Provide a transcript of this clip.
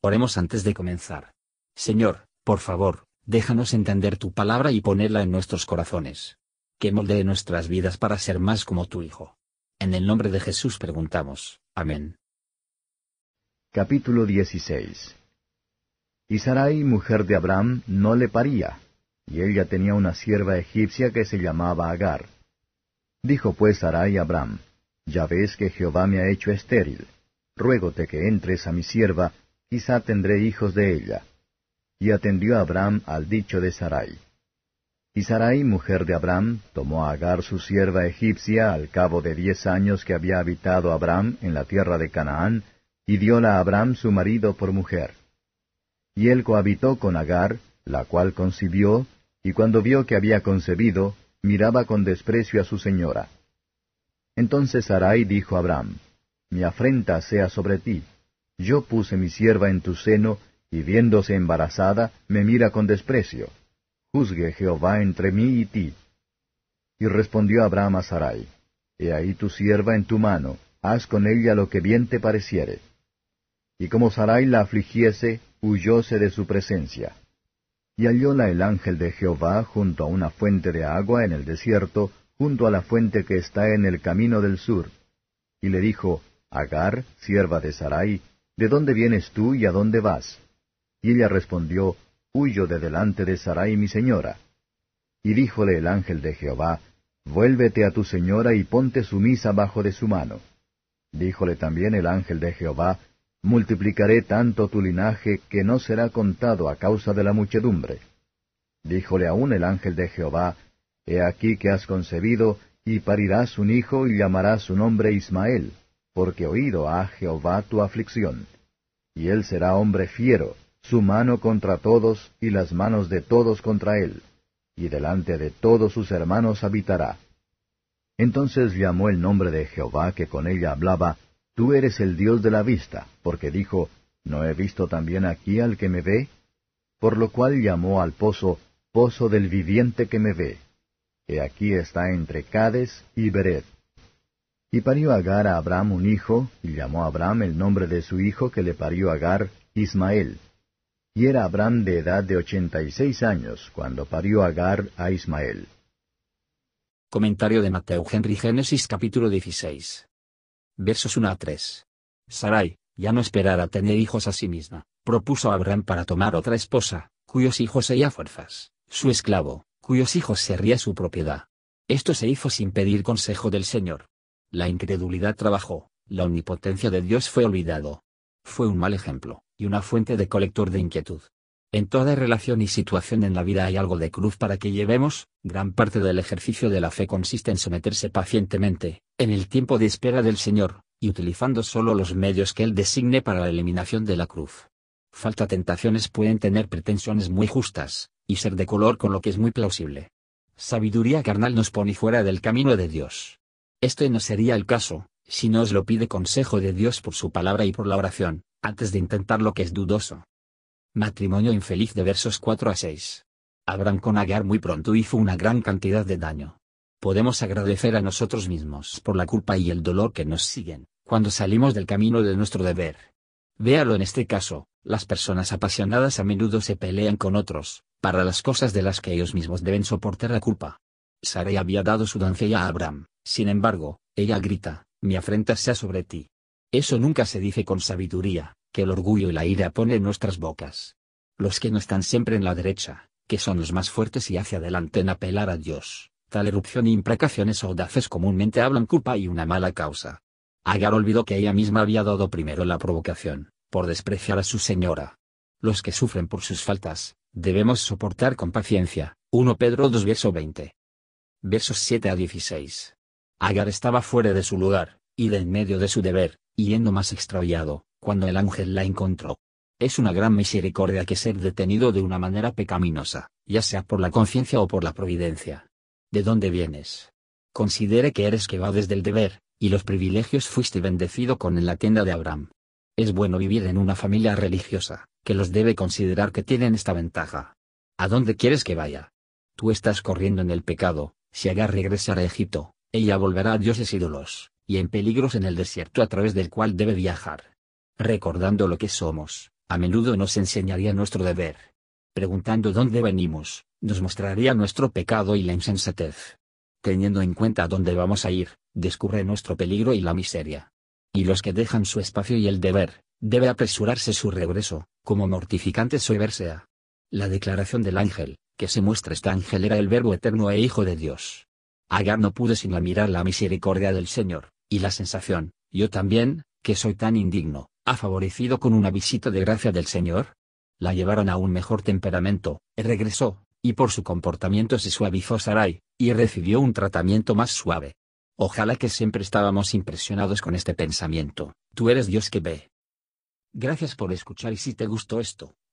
Oremos antes de comenzar. Señor, por favor, déjanos entender tu palabra y ponerla en nuestros corazones. Que moldee nuestras vidas para ser más como tu Hijo. En el nombre de Jesús preguntamos. Amén. Capítulo 16 Y Sarai, mujer de Abraham, no le paría, y ella tenía una sierva egipcia que se llamaba Agar. Dijo pues Sarai a Abraham, Ya ves que Jehová me ha hecho estéril. Ruégote que entres a mi sierva, quizá tendré hijos de ella. Y atendió Abraham al dicho de Sarai. Y Sarai, mujer de Abraham, tomó a Agar su sierva egipcia al cabo de diez años que había habitado Abraham en la tierra de Canaán, y dióla a Abraham su marido por mujer. Y él cohabitó con Agar, la cual concibió, y cuando vio que había concebido, miraba con desprecio a su señora. Entonces Sarai dijo a Abraham, Mi afrenta sea sobre ti, yo puse mi sierva en tu seno, y viéndose embarazada, me mira con desprecio. Juzgue Jehová entre mí y ti. Y respondió Abraham a Sarai, He ahí tu sierva en tu mano, haz con ella lo que bien te pareciere. Y como Sarai la afligiese, huyóse de su presencia. Y hallóla el ángel de Jehová junto a una fuente de agua en el desierto, junto a la fuente que está en el camino del sur. Y le dijo, Agar, sierva de Sarai, ¿De dónde vienes tú y a dónde vas? Y ella respondió, Huyo de delante de Sarai mi señora. Y díjole el ángel de Jehová, Vuélvete a tu señora y ponte sumisa bajo de su mano. Díjole también el ángel de Jehová, Multiplicaré tanto tu linaje que no será contado a causa de la muchedumbre. Díjole aún el ángel de Jehová, He aquí que has concebido, y parirás un hijo y llamarás su nombre Ismael porque oído ha Jehová tu aflicción. Y él será hombre fiero, su mano contra todos, y las manos de todos contra él, y delante de todos sus hermanos habitará. Entonces llamó el nombre de Jehová que con ella hablaba, Tú eres el Dios de la vista, porque dijo, ¿No he visto también aquí al que me ve? Por lo cual llamó al pozo, Pozo del viviente que me ve. He aquí está entre Cades y Bered. Y parió Agar a Abraham un hijo, y llamó a Abraham el nombre de su hijo que le parió Agar, Ismael. Y era Abraham de edad de ochenta y seis años, cuando parió Agar a Ismael. Comentario de Mateo Henry Génesis capítulo 16. Versos 1 a 3. Sarai, ya no esperara tener hijos a sí misma, propuso a Abraham para tomar otra esposa, cuyos hijos sería fuerzas, su esclavo, cuyos hijos sería su propiedad. Esto se hizo sin pedir consejo del Señor. La incredulidad trabajó, la omnipotencia de Dios fue olvidado. Fue un mal ejemplo, y una fuente de colector de inquietud. En toda relación y situación en la vida hay algo de cruz para que llevemos, gran parte del ejercicio de la fe consiste en someterse pacientemente, en el tiempo de espera del Señor, y utilizando solo los medios que Él designe para la eliminación de la cruz. Falta tentaciones pueden tener pretensiones muy justas, y ser de color con lo que es muy plausible. Sabiduría carnal nos pone fuera del camino de Dios. Este no sería el caso, si no os lo pide consejo de Dios por su palabra y por la oración, antes de intentar lo que es dudoso. Matrimonio infeliz de versos 4 a 6. Abraham con Agar muy pronto hizo una gran cantidad de daño. Podemos agradecer a nosotros mismos por la culpa y el dolor que nos siguen, cuando salimos del camino de nuestro deber. Véalo en este caso, las personas apasionadas a menudo se pelean con otros, para las cosas de las que ellos mismos deben soportar la culpa. Sarai había dado su doncella a Abraham, sin embargo, ella grita, mi afrenta sea sobre ti. Eso nunca se dice con sabiduría, que el orgullo y la ira ponen en nuestras bocas. Los que no están siempre en la derecha, que son los más fuertes y hacia adelante en apelar a Dios, tal erupción e imprecaciones audaces comúnmente hablan culpa y una mala causa. Agar olvidó que ella misma había dado primero la provocación, por despreciar a su señora. Los que sufren por sus faltas, debemos soportar con paciencia. 1 Pedro 2 verso 20. Versos 7 a 16. Agar estaba fuera de su lugar, y de en medio de su deber, yendo más extraviado, cuando el ángel la encontró. Es una gran misericordia que ser detenido de una manera pecaminosa, ya sea por la conciencia o por la providencia. ¿De dónde vienes? Considere que eres que va desde el deber, y los privilegios fuiste bendecido con en la tienda de Abraham. Es bueno vivir en una familia religiosa, que los debe considerar que tienen esta ventaja. ¿A dónde quieres que vaya? Tú estás corriendo en el pecado, si Agar regresara a Egipto, ella volverá a dioses ídolos, y en peligros en el desierto a través del cual debe viajar. Recordando lo que somos, A menudo nos enseñaría nuestro deber. Preguntando dónde venimos, nos mostraría nuestro pecado y la insensatez. Teniendo en cuenta dónde vamos a ir, descubre nuestro peligro y la miseria. Y los que dejan su espacio y el deber, debe apresurarse su regreso, como mortificante soever sea. La declaración del ángel, que se muestra este ángel era el verbo eterno e hijo de Dios. Agar no pude sino mirar la misericordia del Señor, y la sensación, yo también, que soy tan indigno, ha favorecido con una visita de gracia del Señor. La llevaron a un mejor temperamento, regresó, y por su comportamiento se suavizó Sarai, y recibió un tratamiento más suave. Ojalá que siempre estábamos impresionados con este pensamiento, tú eres Dios que ve. Gracias por escuchar y si te gustó esto,